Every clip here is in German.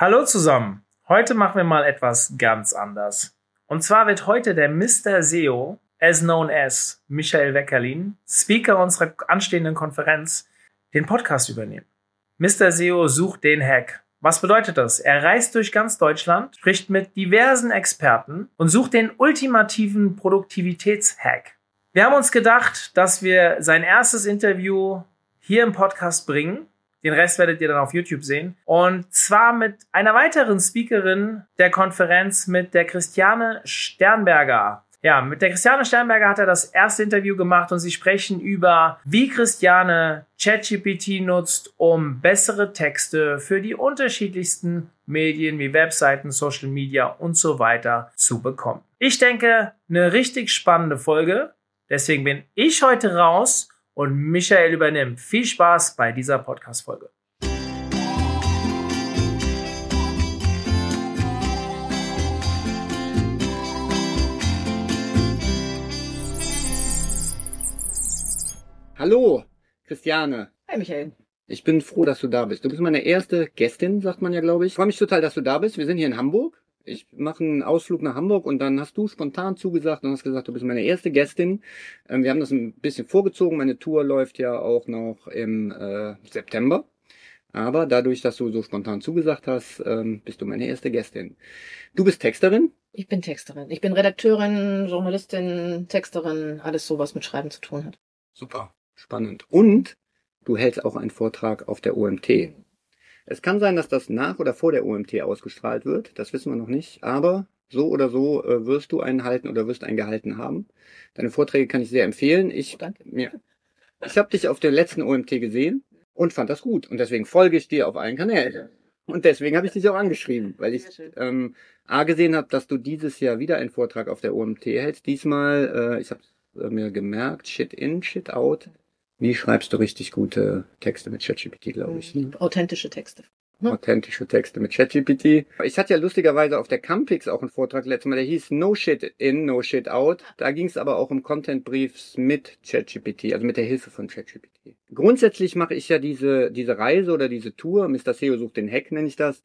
Hallo zusammen. Heute machen wir mal etwas ganz anders. Und zwar wird heute der Mr. SEO, as known as Michael Weckerlin, Speaker unserer anstehenden Konferenz, den Podcast übernehmen. Mr. SEO sucht den Hack. Was bedeutet das? Er reist durch ganz Deutschland, spricht mit diversen Experten und sucht den ultimativen Produktivitätshack. Wir haben uns gedacht, dass wir sein erstes Interview hier im Podcast bringen den Rest werdet ihr dann auf YouTube sehen. Und zwar mit einer weiteren Speakerin der Konferenz, mit der Christiane Sternberger. Ja, mit der Christiane Sternberger hat er das erste Interview gemacht und sie sprechen über, wie Christiane ChatGPT nutzt, um bessere Texte für die unterschiedlichsten Medien wie Webseiten, Social Media und so weiter zu bekommen. Ich denke, eine richtig spannende Folge. Deswegen bin ich heute raus und Michael übernimmt. Viel Spaß bei dieser Podcast-Folge. Hallo, Christiane. Hi, Michael. Ich bin froh, dass du da bist. Du bist meine erste Gästin, sagt man ja, glaube ich. Ich freue mich total, dass du da bist. Wir sind hier in Hamburg ich mache einen Ausflug nach Hamburg und dann hast du spontan zugesagt und hast gesagt, du bist meine erste Gästin. Ähm, wir haben das ein bisschen vorgezogen. Meine Tour läuft ja auch noch im äh, September. Aber dadurch, dass du so spontan zugesagt hast, ähm, bist du meine erste Gästin. Du bist Texterin? Ich bin Texterin. Ich bin Redakteurin, Journalistin, Texterin, alles so, was mit Schreiben zu tun hat. Super, spannend. Und du hältst auch einen Vortrag auf der OMT. Es kann sein, dass das nach oder vor der OMT ausgestrahlt wird. Das wissen wir noch nicht. Aber so oder so äh, wirst du einen halten oder wirst einen gehalten haben. Deine Vorträge kann ich sehr empfehlen. Ich, Danke. Ja, ich habe dich auf der letzten OMT gesehen und fand das gut. Und deswegen folge ich dir auf allen Kanälen. Und deswegen habe ich dich auch angeschrieben, weil ich ähm, A gesehen habe, dass du dieses Jahr wieder einen Vortrag auf der OMT hältst. Diesmal, äh, ich habe äh, mir gemerkt, Shit in, Shit out. Wie schreibst du richtig gute Texte mit ChatGPT, glaube ich? Mhm. Authentische Texte. Ne? Authentische Texte mit ChatGPT. Ich hatte ja lustigerweise auf der Campix auch einen Vortrag letztes Mal, der hieß No Shit In, No Shit Out. Da ging es aber auch um Content Briefs mit ChatGPT, also mit der Hilfe von ChatGPT. Grundsätzlich mache ich ja diese, diese Reise oder diese Tour, Mr. SEO sucht den Hack, nenne ich das,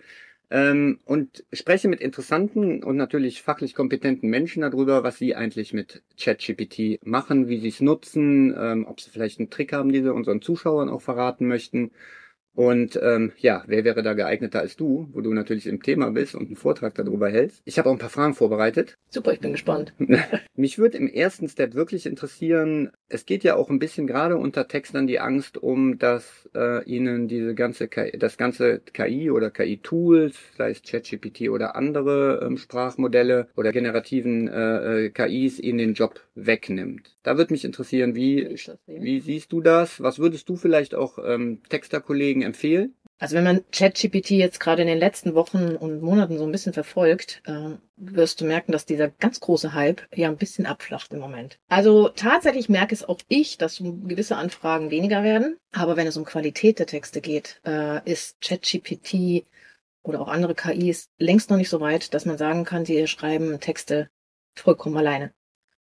ähm, und spreche mit interessanten und natürlich fachlich kompetenten Menschen darüber, was sie eigentlich mit ChatGPT machen, wie sie es nutzen, ähm, ob sie vielleicht einen Trick haben, die sie unseren Zuschauern auch verraten möchten. Und ähm, ja, wer wäre da geeigneter als du, wo du natürlich im Thema bist und einen Vortrag darüber hältst. Ich habe auch ein paar Fragen vorbereitet. Super, ich bin gespannt. Mich würde im ersten Step wirklich interessieren, es geht ja auch ein bisschen gerade unter Textern die Angst um, dass äh, ihnen diese ganze KI, das ganze KI oder KI-Tools, sei es ChatGPT oder andere ähm, Sprachmodelle oder generativen äh, äh KIs, ihnen den Job wegnimmt. Da würde mich interessieren, wie, wie siehst du das? Was würdest du vielleicht auch ähm, Texterkollegen empfehlen? Also wenn man ChatGPT jetzt gerade in den letzten Wochen und Monaten so ein bisschen verfolgt, äh, wirst du merken, dass dieser ganz große Hype ja ein bisschen abflacht im Moment. Also tatsächlich merke es auch ich, dass gewisse Anfragen weniger werden. Aber wenn es um Qualität der Texte geht, äh, ist ChatGPT oder auch andere KIs längst noch nicht so weit, dass man sagen kann, sie schreiben Texte vollkommen alleine.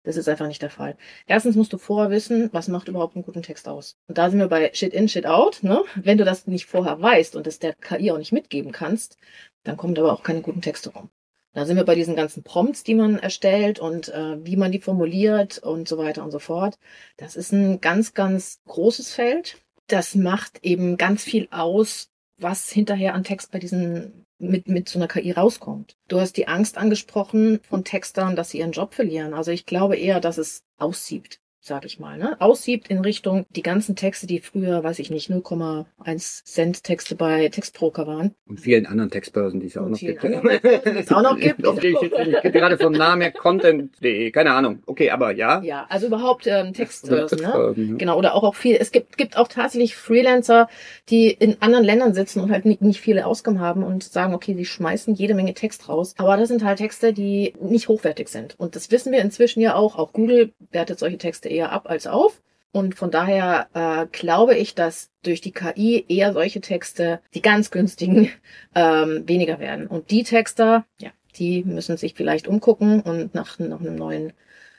Das ist einfach nicht der Fall. Erstens musst du vorher wissen, was macht überhaupt einen guten Text aus. Und da sind wir bei Shit in, Shit out. Ne? Wenn du das nicht vorher weißt und es der KI auch nicht mitgeben kannst, dann kommen aber auch keine guten Texte rum. Da sind wir bei diesen ganzen Prompts, die man erstellt und äh, wie man die formuliert und so weiter und so fort. Das ist ein ganz, ganz großes Feld. Das macht eben ganz viel aus, was hinterher an Text bei diesen mit, mit so einer KI rauskommt. Du hast die Angst angesprochen von Textern, dass sie ihren Job verlieren. Also ich glaube eher, dass es aussiebt sag ich mal, ne, aussiebt in Richtung die ganzen Texte, die früher, weiß ich nicht, 0,1 Cent Texte bei Textbroker waren. Und vielen anderen Textbörsen, die es auch noch gibt. die es auch noch gibt. Auf die ich, ich, ich gerade vom Namen her Content.de, keine Ahnung. Okay, aber ja. Ja, also überhaupt ähm, Textbörsen, ne? Genau, oder auch, auch viel. Es gibt, gibt auch tatsächlich Freelancer, die in anderen Ländern sitzen und halt nicht, nicht viele Ausgaben haben und sagen, okay, sie schmeißen jede Menge Text raus. Aber das sind halt Texte, die nicht hochwertig sind. Und das wissen wir inzwischen ja auch. Auch Google wertet solche Texte eher ab als auf. Und von daher äh, glaube ich, dass durch die KI eher solche Texte, die ganz günstigen, ähm, weniger werden. Und die Texter, ja, die müssen sich vielleicht umgucken und nach, nach einem neuen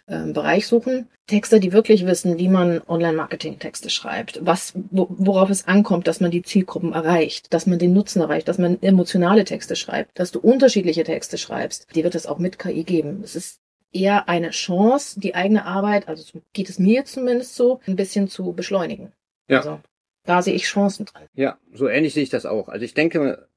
ähm, Bereich suchen. Texter, die wirklich wissen, wie man Online-Marketing-Texte schreibt, was, wo, worauf es ankommt, dass man die Zielgruppen erreicht, dass man den Nutzen erreicht, dass man emotionale Texte schreibt, dass du unterschiedliche Texte schreibst. Die wird es auch mit KI geben. Es ist eher eine Chance, die eigene Arbeit, also so geht es mir zumindest so, ein bisschen zu beschleunigen. Ja. Also, da sehe ich Chancen drin. Ja, so ähnlich sehe ich das auch. Also ich denke,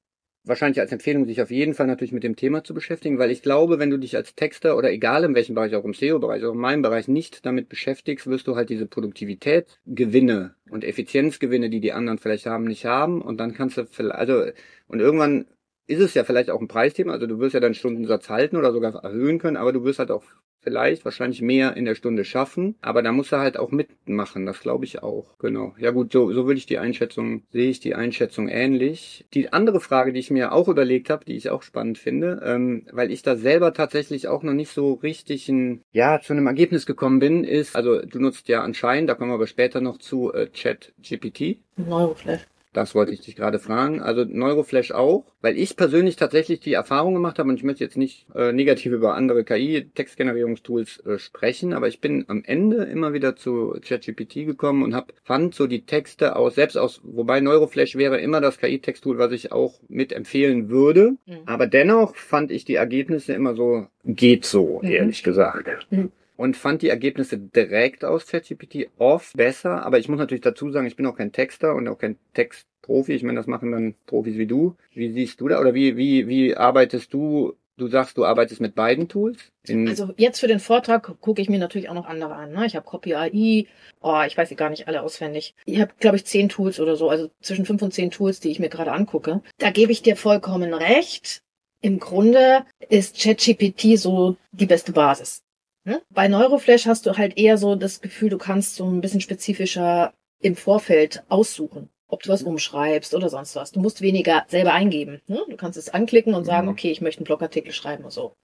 wahrscheinlich als Empfehlung, sich auf jeden Fall natürlich mit dem Thema zu beschäftigen, weil ich glaube, wenn du dich als Texter oder egal in welchem Bereich, auch im SEO-Bereich, auch in meinem Bereich nicht damit beschäftigst, wirst du halt diese Produktivitätsgewinne und Effizienzgewinne, die die anderen vielleicht haben, nicht haben und dann kannst du vielleicht, also, und irgendwann ist es ja vielleicht auch ein Preisthema, also du wirst ja deinen Stundensatz halten oder sogar erhöhen können, aber du wirst halt auch vielleicht wahrscheinlich mehr in der Stunde schaffen, aber da musst du halt auch mitmachen, das glaube ich auch. Genau. Ja gut, so, so würde ich die Einschätzung, sehe ich die Einschätzung ähnlich. Die andere Frage, die ich mir auch überlegt habe, die ich auch spannend finde, ähm, weil ich da selber tatsächlich auch noch nicht so richtig ein, ja, zu einem Ergebnis gekommen bin, ist, also du nutzt ja anscheinend, da kommen wir aber später noch zu, äh, Chat GPT. Neuroflash. Das wollte ich dich gerade fragen. Also Neuroflash auch, weil ich persönlich tatsächlich die Erfahrung gemacht habe und ich möchte jetzt nicht äh, negativ über andere KI-Textgenerierungstools äh, sprechen, aber ich bin am Ende immer wieder zu ChatGPT gekommen und habe fand so die Texte aus, selbst aus, wobei Neuroflash wäre immer das KI-Texttool, was ich auch mit empfehlen würde. Mhm. Aber dennoch fand ich die Ergebnisse immer so, geht so, Mhm. ehrlich gesagt. Mhm. Und fand die Ergebnisse direkt aus ChatGPT oft besser. Aber ich muss natürlich dazu sagen, ich bin auch kein Texter und auch kein Textprofi. Ich meine, das machen dann Profis wie du. Wie siehst du da? Oder wie, wie, wie arbeitest du? Du sagst, du arbeitest mit beiden Tools? Also jetzt für den Vortrag gucke ich mir natürlich auch noch andere an. Ne? Ich habe Copy AI, oh, ich weiß sie gar nicht alle auswendig. Ich habe, glaube ich, zehn Tools oder so, also zwischen fünf und zehn Tools, die ich mir gerade angucke. Da gebe ich dir vollkommen recht. Im Grunde ist ChatGPT so die beste Basis. Ne? Bei Neuroflash hast du halt eher so das Gefühl, du kannst so ein bisschen spezifischer im Vorfeld aussuchen, ob du was umschreibst oder sonst was. Du musst weniger selber eingeben. Ne? Du kannst es anklicken und sagen, Mhm. okay, ich möchte einen Blogartikel schreiben oder so.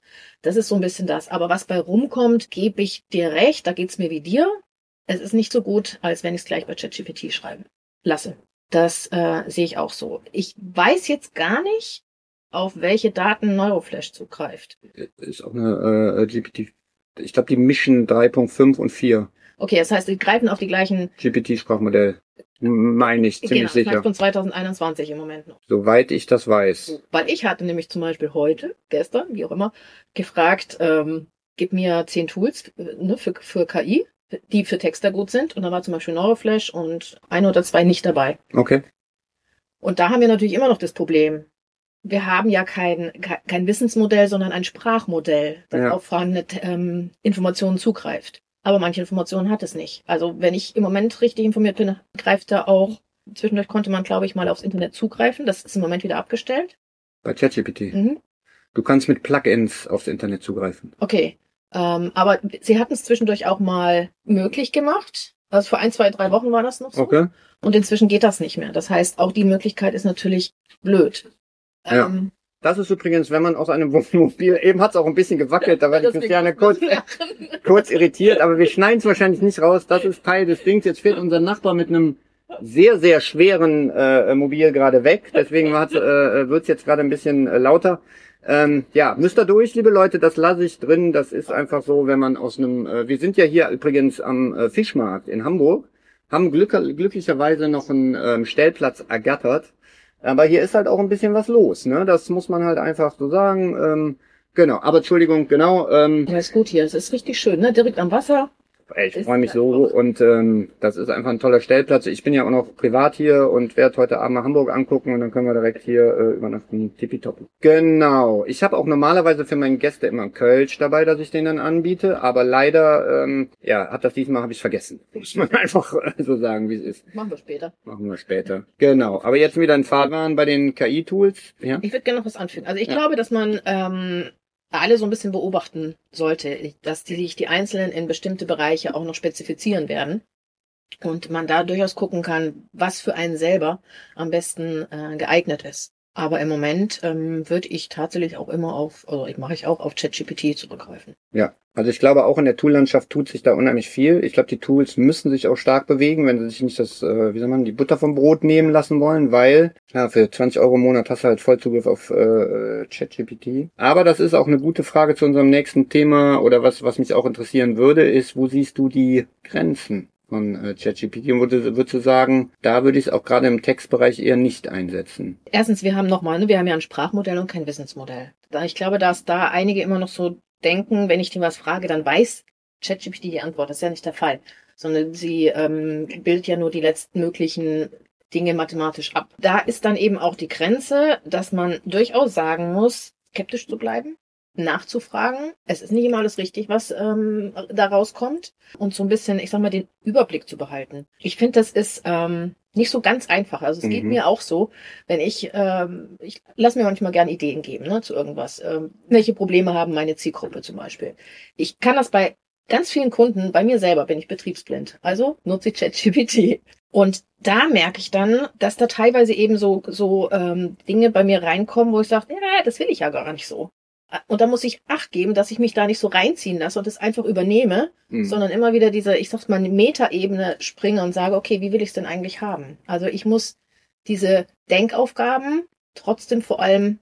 Das ist so ein bisschen das. Aber was bei rumkommt, gebe ich dir recht, da geht's mir wie dir. Es ist nicht so gut, als wenn ich es gleich bei ChatGPT schreiben lasse. Das äh, sehe ich auch so. Ich weiß jetzt gar nicht, auf welche Daten Neuroflash zugreift. ist auch eine äh, GPT. Ich glaube, die mischen 3.5 und 4 Okay, das heißt, sie greifen auf die gleichen, GPT-Sprachmodell. Meine ich ziemlich genau, das sicher. von 2021 im Moment noch. Soweit ich das weiß. Weil ich hatte nämlich zum Beispiel heute, gestern, wie auch immer, gefragt, ähm, gib mir zehn Tools äh, ne, für, für KI, die für Texter gut sind. Und da war zum Beispiel Neuroflash und ein oder zwei nicht dabei. Okay. Und da haben wir natürlich immer noch das Problem. Wir haben ja kein, kein, Wissensmodell, sondern ein Sprachmodell, das Ja. auf vorhandene ähm, Informationen zugreift. Aber manche Informationen hat es nicht. Also wenn ich im Moment richtig informiert bin, greift da auch, zwischendurch konnte man, glaube ich, mal aufs Internet zugreifen. Das ist im Moment wieder abgestellt. Bei ChatGPT. Mhm. Du kannst mit Plugins aufs Internet zugreifen. Okay. Ähm, aber sie hatten es zwischendurch auch mal möglich gemacht. Also vor ein, zwei, drei Wochen war das noch so. Okay. Und inzwischen geht das nicht mehr. Das heißt, auch die Möglichkeit ist natürlich blöd. Ja. Ähm, Das ist übrigens, wenn man aus einem Wohnmobil, eben hat es auch ein bisschen gewackelt, da war die Christiane kurz, kurz irritiert, aber wir schneiden es wahrscheinlich nicht raus. Das ist Teil des Dings. Jetzt fährt unser Nachbar mit einem sehr, sehr schweren äh, Mobil gerade weg. Deswegen äh, wird es jetzt gerade ein bisschen äh, lauter. Ähm, ja, müsst ihr durch, liebe Leute, das lasse ich drin. Das ist einfach so, wenn man aus einem, äh, wir sind ja hier übrigens am äh, Fischmarkt in Hamburg, haben glück, glücklicherweise noch einen ähm, Stellplatz ergattert. Aber hier ist halt auch ein bisschen was los, ne? Das muss man halt einfach so sagen. Ähm, genau, aber Entschuldigung, genau. Ähm, Ja, ist gut hier. Es ist richtig schön, ne? Direkt am Wasser. Ey, ich freue mich so einfach- und ähm, das ist einfach ein toller Stellplatz. Ich bin ja auch noch privat hier und werde heute Abend nach Hamburg angucken und dann können wir direkt hier äh, übernachten. Tippitoppi. Genau. Ich habe auch normalerweise für meine Gäste immer einen Kölsch dabei, dass ich den dann anbiete, aber leider, ähm, ja, hat das diesmal habe ich vergessen. Muss man einfach äh, so sagen, wie es ist. Machen wir später. Machen wir später. Genau. Aber jetzt wieder ein Fahrwahn bei den KI-Tools. Ja. Ich würde gerne noch was anfügen. Also ich Ja. glaube, dass man ähm, alle so ein bisschen beobachten sollte, dass die sich die Einzelnen in bestimmte Bereiche auch noch spezifizieren werden. Und man da durchaus gucken kann, was für einen selber am besten äh, geeignet ist. Aber im Moment ähm, würde ich tatsächlich auch immer auf, also ich mache ich auch auf ChatGPT zurückgreifen. Ja, also ich glaube auch in der Toollandschaft tut sich da unheimlich viel. Ich glaube, die Tools müssen sich auch stark bewegen, wenn sie sich nicht das, äh, wie soll man, die Butter vom Brot nehmen lassen wollen, weil ja, für 20 Euro im Monat hast du halt Vollzugriff auf äh, ChatGPT. Aber das ist auch eine gute Frage zu unserem nächsten Thema oder was, was mich auch interessieren würde, ist, wo siehst du die Grenzen? Von äh, ChatGPT würde, würdest du sagen, da würde ich es auch gerade im Textbereich eher nicht einsetzen? Erstens, wir haben nochmal, ne, wir haben ja ein Sprachmodell und kein Wissensmodell. Ich glaube, dass da einige immer noch so denken, wenn ich dir was frage, dann weiß ChatGPT die Antwort. Das ist ja nicht der Fall. Sondern sie ähm, bildet ja nur die letzten möglichen Dinge mathematisch ab. Da ist dann eben auch die Grenze, dass man durchaus sagen muss, skeptisch zu bleiben, nachzufragen. Es ist nicht immer alles richtig, was ähm, da rauskommt. Und so ein bisschen, ich sag mal, den Überblick zu behalten. Ich finde, das ist ähm, nicht so ganz einfach. Also es mhm. geht mir auch so, wenn ich, ähm, ich lasse mir manchmal gerne Ideen geben ne, zu irgendwas. Ähm, welche Probleme haben meine Zielgruppe zum Beispiel? Ich kann das bei ganz vielen Kunden, bei mir selber bin ich betriebsblind. Also nutze ich ChatGPT. Und da merke ich dann, dass da teilweise eben so, so ähm, Dinge bei mir reinkommen, wo ich sage, ja, das will ich ja gar nicht so. Und da muss ich Acht geben, dass ich mich da nicht so reinziehen lasse und es einfach übernehme, mhm. sondern immer wieder diese, ich sag's mal, Metaebene springe und sage, okay, wie will ich es denn eigentlich haben? Also ich muss diese Denkaufgaben trotzdem vor allem,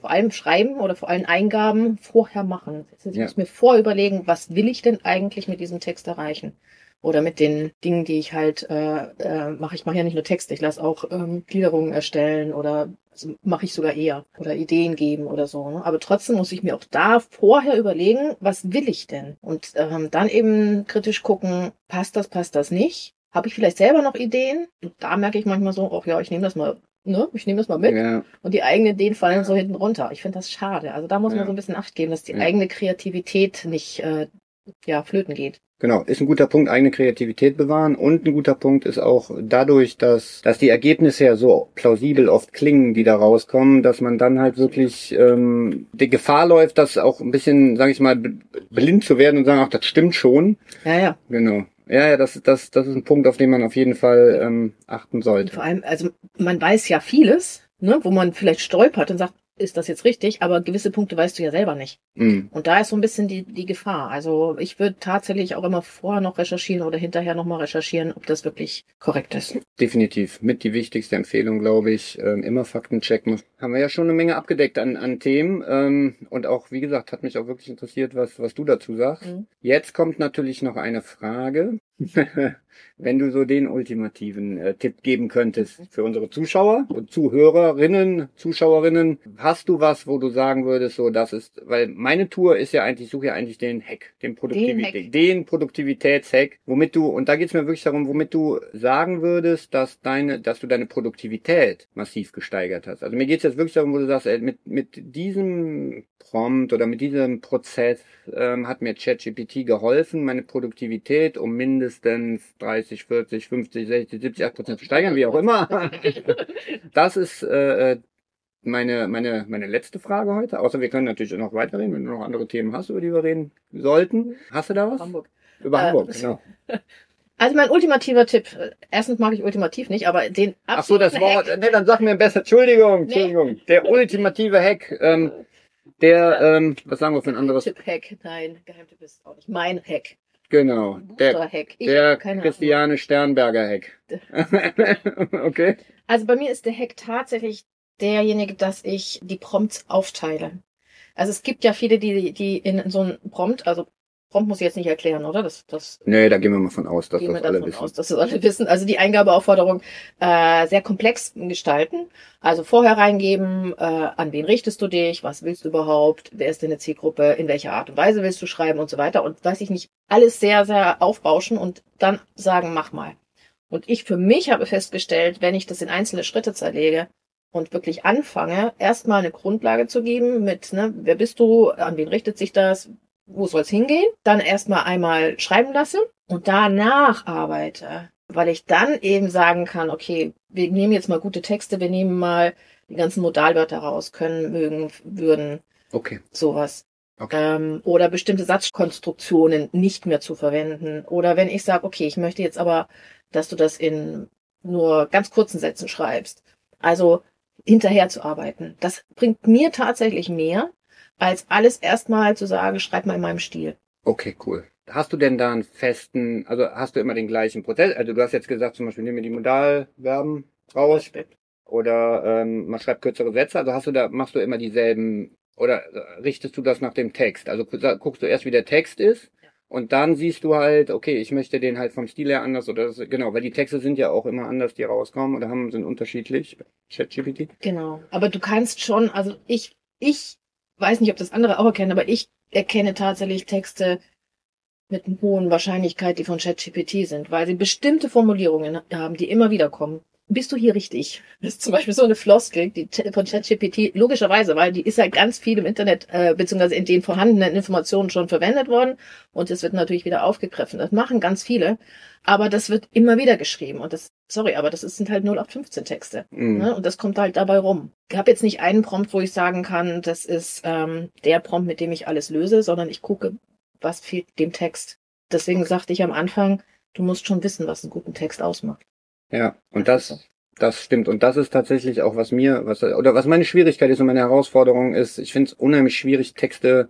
vor allem schreiben oder vor allem Eingaben vorher machen. Ich ja. muss mir vorüberlegen, was will ich denn eigentlich mit diesem Text erreichen? Oder mit den Dingen, die ich halt äh, äh, mache. Ich mache ja nicht nur Texte, ich lasse auch ähm, Gliederungen erstellen oder also mache ich sogar eher oder Ideen geben oder so. Ne? Aber trotzdem muss ich mir auch da vorher überlegen, was will ich denn? Und ähm, dann eben kritisch gucken, passt das, passt das nicht? Habe ich vielleicht selber noch Ideen? Und da merke ich manchmal so, ach ja, ich nehme das mal ne, ich nehme das mal mit. Ja. Und die eigenen Ideen fallen so hinten runter. Ich finde das schade. Also da muss ja. man so ein bisschen Acht geben, dass die eigene Kreativität nicht äh, ja, flöten geht. Genau, ist ein guter Punkt, eigene Kreativität bewahren und ein guter Punkt ist auch dadurch, dass, dass die Ergebnisse ja so plausibel oft klingen, die da rauskommen, dass man dann halt wirklich ähm, die Gefahr läuft, dass auch ein bisschen, sage ich mal, blind zu werden und sagen, ach, das stimmt schon. Ja, ja. Genau. Ja, ja, das, das, das ist ein Punkt, auf den man auf jeden Fall ähm, achten sollte. Und vor allem, also man weiß ja vieles, ne, wo man vielleicht stolpert und sagt, ist das jetzt richtig, aber gewisse Punkte weißt du ja selber nicht. Mhm. Und da ist so ein bisschen die, die Gefahr. Also ich würde tatsächlich auch immer vorher noch recherchieren oder hinterher nochmal recherchieren, ob das wirklich korrekt ist. Definitiv. Mit die wichtigste Empfehlung, glaube ich. Ähm, immer Fakten checken. Haben wir ja schon eine Menge abgedeckt an, an Themen. Ähm, und auch, wie gesagt, hat mich auch wirklich interessiert, was, was du dazu sagst. Mhm. Jetzt kommt natürlich noch eine Frage. wenn du so den ultimativen äh, Tipp geben könntest für unsere Zuschauer und Zuhörerinnen, Zuschauerinnen, hast du was, wo du sagen würdest, so das ist, weil meine Tour ist ja eigentlich, ich suche ja eigentlich den Hack, den Produktivität, den, den Produktivitätshack, womit du, und da geht es mir wirklich darum, womit du sagen würdest, dass deine, dass du deine Produktivität massiv gesteigert hast. Also mir geht es jetzt wirklich darum, wo du sagst, ey, mit, mit diesem Prompt oder mit diesem Prozess ähm, hat mir ChatGPT geholfen, meine Produktivität um mindestens 30, 40, 50, 60, 70, 8 Prozent steigern, wie auch immer. das ist äh, meine, meine, meine letzte Frage heute. Außer wir können natürlich noch weiterreden, wenn du noch andere Themen hast, über die wir reden sollten. Hast du da was? Hamburg. Über äh, Hamburg, genau. Also mein ultimativer Tipp. Erstens mag ich ultimativ nicht, aber den Ach so, das Wort. Hack. Nee, dann sag mir besser. Entschuldigung, Entschuldigung. Nee. Der ultimative Hack. Ähm, der, ähm, was sagen wir für ein anderes? Tipp-Hack. Nein, Geheimtipp ist auch nicht. Mein Hack. Genau. Der, der Christiane Sternberger Hack. okay. Also bei mir ist der Hack tatsächlich derjenige, dass ich die Prompts aufteile. Also es gibt ja viele, die, die in so einem Prompt, also Prompt muss ich jetzt nicht erklären, oder? Das, das nee, da gehen wir mal von aus, dass das alle wissen. Aus, dass das alle wissen. Also die Eingabeaufforderung äh, sehr komplex gestalten. Also vorher reingeben, äh, an wen richtest du dich, was willst du überhaupt, wer ist deine Zielgruppe, in welcher Art und Weise willst du schreiben und so weiter. Und weiß ich nicht, alles sehr, sehr aufbauschen und dann sagen, mach mal. Und ich für mich habe festgestellt, wenn ich das in einzelne Schritte zerlege, und wirklich anfange, erstmal eine Grundlage zu geben mit, ne, wer bist du, an wen richtet sich das, wo soll es hingehen, dann erstmal einmal schreiben lasse und danach arbeite, weil ich dann eben sagen kann, okay, wir nehmen jetzt mal gute Texte, wir nehmen mal die ganzen Modalwörter raus, können, mögen, würden, okay. sowas. Okay. Ähm, oder bestimmte Satzkonstruktionen nicht mehr zu verwenden. Oder wenn ich sage, okay, ich möchte jetzt aber, dass du das in nur ganz kurzen Sätzen schreibst. Also hinterher zu arbeiten. Das bringt mir tatsächlich mehr, als alles erstmal zu sagen, schreib mal in meinem Stil. Okay, cool. Hast du denn da einen festen, also hast du immer den gleichen Prozess? Also du hast jetzt gesagt, zum Beispiel, nehmen wir die Modalverben raus. Oder ähm, man schreibt kürzere Sätze. Also hast du da, machst du immer dieselben oder richtest du das nach dem Text? Also guckst du erst, wie der Text ist und dann siehst du halt, okay, ich möchte den halt vom Stil her anders oder das, genau, weil die Texte sind ja auch immer anders, die rauskommen oder haben sind unterschiedlich. ChatGPT. Genau. Aber du kannst schon, also ich, ich weiß nicht, ob das andere auch erkennen, aber ich erkenne tatsächlich Texte mit einer hohen Wahrscheinlichkeit, die von ChatGPT sind, weil sie bestimmte Formulierungen haben, die immer wieder kommen bist du hier richtig? Das ist zum Beispiel so eine Floskel, die von ChatGPT, logischerweise, weil die ist halt ganz viel im Internet, äh, beziehungsweise in den vorhandenen Informationen schon verwendet worden und es wird natürlich wieder aufgegriffen. Das machen ganz viele, aber das wird immer wieder geschrieben und das, sorry, aber das sind halt 0815 Texte mhm. ne? und das kommt halt dabei rum. Ich habe jetzt nicht einen Prompt, wo ich sagen kann, das ist ähm, der Prompt, mit dem ich alles löse, sondern ich gucke, was fehlt dem Text. Deswegen sagte ich am Anfang, du musst schon wissen, was einen guten Text ausmacht. Ja, und das, das stimmt. Und das ist tatsächlich auch, was mir, was, oder was meine Schwierigkeit ist und meine Herausforderung ist, ich finde es unheimlich schwierig, Texte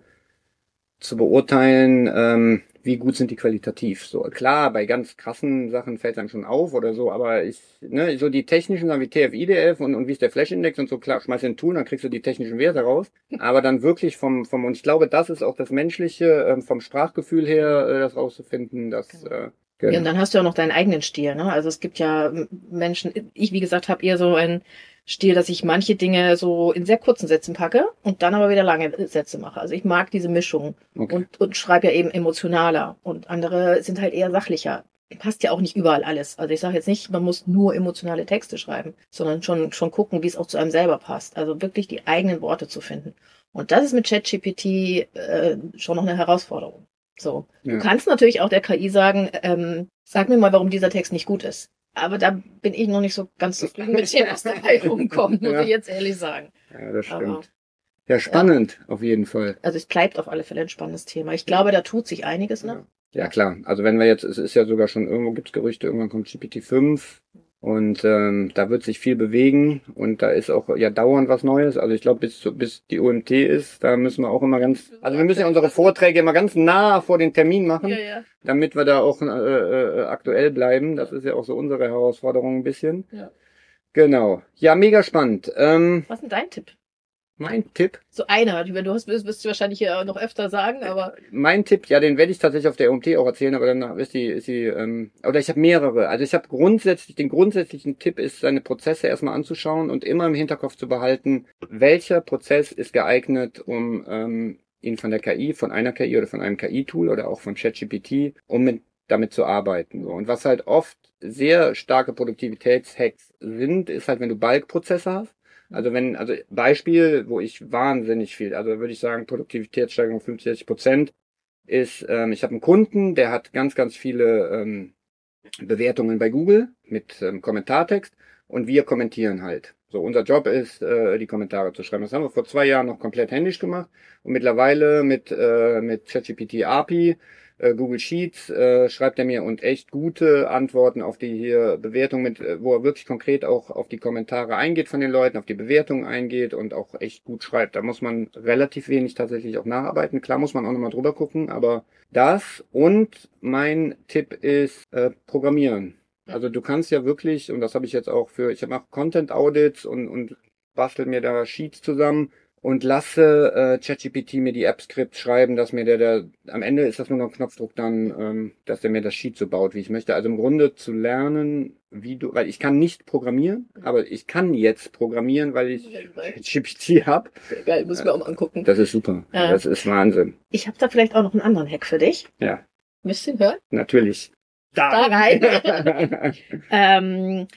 zu beurteilen, ähm, wie gut sind die qualitativ. So klar, bei ganz krassen Sachen fällt es einem schon auf oder so, aber ich, ne, so die technischen Sachen wie TF-IDF und, und wie ist der Flash-Index und so, klar, schmeiß in Tool, dann kriegst du die technischen Werte raus. Aber dann wirklich vom, vom, und ich glaube, das ist auch das Menschliche, ähm, vom Sprachgefühl her, äh, das rauszufinden, dass, genau. äh, Genau. Ja, und dann hast du auch noch deinen eigenen Stil. Ne? Also es gibt ja Menschen, ich wie gesagt habe eher so einen Stil, dass ich manche Dinge so in sehr kurzen Sätzen packe und dann aber wieder lange Sätze mache. Also ich mag diese Mischung okay. und, und schreibe ja eben emotionaler und andere sind halt eher sachlicher. Passt ja auch nicht überall alles. Also ich sage jetzt nicht, man muss nur emotionale Texte schreiben, sondern schon, schon gucken, wie es auch zu einem selber passt. Also wirklich die eigenen Worte zu finden. Und das ist mit ChatGPT äh, schon noch eine Herausforderung. So. Ja. Du kannst natürlich auch der KI sagen, ähm, sag mir mal, warum dieser Text nicht gut ist. Aber da bin ich noch nicht so ganz zufrieden mit dem, was dabei rumkommt, muss ja. ich jetzt ehrlich sagen. Ja, das stimmt. Aber, ja, spannend, ja. auf jeden Fall. Also es bleibt auf alle Fälle ein spannendes Thema. Ich glaube, da tut sich einiges noch. Ja, klar. Also wenn wir jetzt, es ist ja sogar schon irgendwo gibt's Gerüchte, irgendwann kommt GPT-5. Und ähm, da wird sich viel bewegen und da ist auch ja dauernd was Neues. Also ich glaube, bis, bis die OMT ist, da müssen wir auch immer ganz, also wir müssen ja unsere Vorträge immer ganz nah vor den Termin machen, ja, ja. damit wir da auch äh, äh, aktuell bleiben. Das ist ja auch so unsere Herausforderung ein bisschen. Ja. Genau. Ja, mega spannend. Ähm, was ist denn dein Tipp? Mein Tipp? So einer, du hast, wirst du wahrscheinlich hier noch öfter sagen, aber. Mein Tipp, ja, den werde ich tatsächlich auf der OMT auch erzählen, aber dann ist die, ist die, ähm, oder ich habe mehrere. Also ich habe grundsätzlich, den grundsätzlichen Tipp ist, seine Prozesse erstmal anzuschauen und immer im Hinterkopf zu behalten, welcher Prozess ist geeignet, um ähm, ihn von der KI, von einer KI oder von einem KI-Tool oder auch von ChatGPT, um mit damit zu arbeiten. So. Und was halt oft sehr starke Produktivitätshacks sind, ist halt, wenn du Bulk-Prozesse hast. Also wenn, also Beispiel, wo ich wahnsinnig viel, also würde ich sagen, Produktivitätssteigerung 50 Prozent, ist, ähm, ich habe einen Kunden, der hat ganz, ganz viele ähm, Bewertungen bei Google mit ähm, Kommentartext und wir kommentieren halt. So, unser Job ist, äh, die Kommentare zu schreiben. Das haben wir vor zwei Jahren noch komplett händisch gemacht und mittlerweile mit, äh, mit ChatGPT API äh, Google Sheets äh, schreibt er mir und echt gute Antworten auf die hier Bewertung mit, äh, wo er wirklich konkret auch auf die Kommentare eingeht von den Leuten, auf die Bewertungen eingeht und auch echt gut schreibt. Da muss man relativ wenig tatsächlich auch nacharbeiten. Klar muss man auch nochmal drüber gucken, aber das und mein Tipp ist äh, Programmieren. Also du kannst ja wirklich, und das habe ich jetzt auch für, ich auch Content Audits und, und bastel mir da Sheets zusammen und lasse äh, ChatGPT mir die App-Skript schreiben, dass mir der, der am Ende ist das nur noch ein Knopfdruck dann, ähm, dass der mir das Sheet so baut, wie ich möchte. Also im Grunde zu lernen, wie du, weil ich kann nicht programmieren, aber ich kann jetzt programmieren, weil ich ChatGPT habe. Geil, muss ich mir auch mal angucken. Das ist super. Ja. Das ist Wahnsinn. Ich habe da vielleicht auch noch einen anderen Hack für dich. Ja. Müsst ihr hören? Natürlich. Da, da rein. ähm,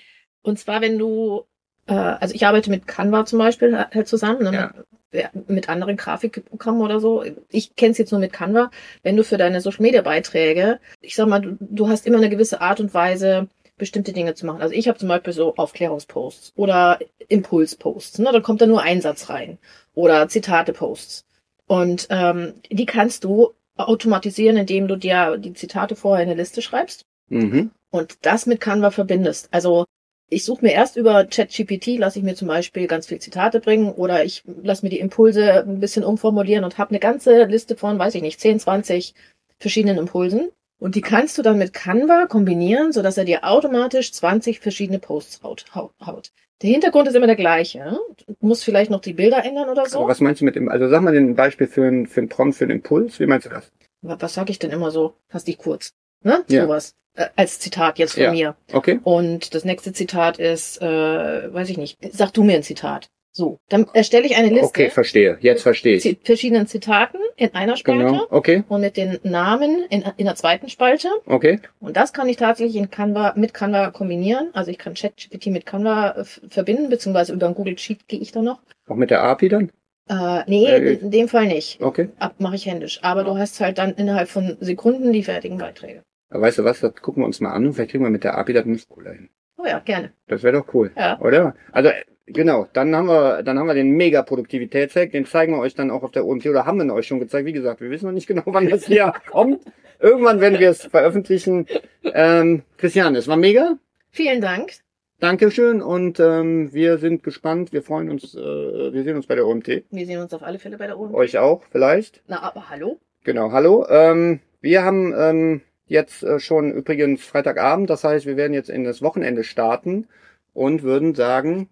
und zwar, wenn du äh, also ich arbeite mit Canva zum Beispiel halt zusammen, ne, ja. mit, mit anderen Grafikprogrammen oder so. Ich kenne es jetzt nur mit Canva. Wenn du für deine Social Media Beiträge, ich sag mal, du, du hast immer eine gewisse Art und Weise, bestimmte Dinge zu machen. Also ich habe zum Beispiel so Aufklärungsposts oder Impulsposts. Ne? Da kommt da nur ein Satz rein. Oder Zitate-Posts. Und ähm, die kannst du automatisieren, indem du dir die Zitate vorher in eine Liste schreibst. Mhm. Und das mit Canva verbindest. Also ich suche mir erst über ChatGPT, lasse ich mir zum Beispiel ganz viel Zitate bringen oder ich lasse mir die Impulse ein bisschen umformulieren und habe eine ganze Liste von, weiß ich nicht, 10, 20 verschiedenen Impulsen. Und die kannst du dann mit Canva kombinieren, sodass er dir automatisch 20 verschiedene Posts haut. haut. Der Hintergrund ist immer der gleiche. Du musst vielleicht noch die Bilder ändern oder so. Aber was meinst du mit dem, also sag mal ein Beispiel für ein, für ein Prompt, für einen Impuls. Wie meinst du das? Was sage ich denn immer so? Fass dich kurz. Ne? Ja. Sowas. Äh, als Zitat jetzt von Ja. mir. Okay. Und das nächste Zitat ist, äh, weiß ich nicht, sag du mir ein Zitat. So, dann erstelle ich eine Liste Okay, verstehe. Jetzt verstehe ich. mit verschiedenen Zitaten in einer Spalte Genau. Okay. und mit den Namen in, in der zweiten Spalte. Okay. Und das kann ich tatsächlich in Canva mit Canva kombinieren. Also ich kann ChatGPT mit Canva verbinden, beziehungsweise über ein Google Sheet gehe ich da noch. Auch mit der API dann? Äh, nee, Äh, in dem Fall nicht. Okay. Ab mache ich händisch. Aber du hast halt dann innerhalb von Sekunden die fertigen Beiträge. Weißt du was, das gucken wir uns mal an und vielleicht kriegen wir mit der API das nicht cooler hin. Oh ja, gerne. Das wäre doch cool. Ja. Oder? Also, äh, genau, dann haben wir, dann haben wir den mega Produktivitätshack, den zeigen wir euch dann auch auf der OMT oder haben wir ihn euch schon gezeigt. Wie gesagt, wir wissen noch nicht genau, wann das hier kommt. Irgendwann werden wir es veröffentlichen. Ähm, Christian, es war mega. Vielen Dank. Dankeschön und ähm, wir sind gespannt. Wir freuen uns, äh, wir sehen uns bei der OMT. Wir sehen uns auf alle Fälle bei der OMT. Euch auch, vielleicht. Na, aber hallo? Genau, hallo. Ähm, wir haben ähm, jetzt äh, schon übrigens Freitagabend, das heißt, wir werden jetzt in das Wochenende starten und würden sagen,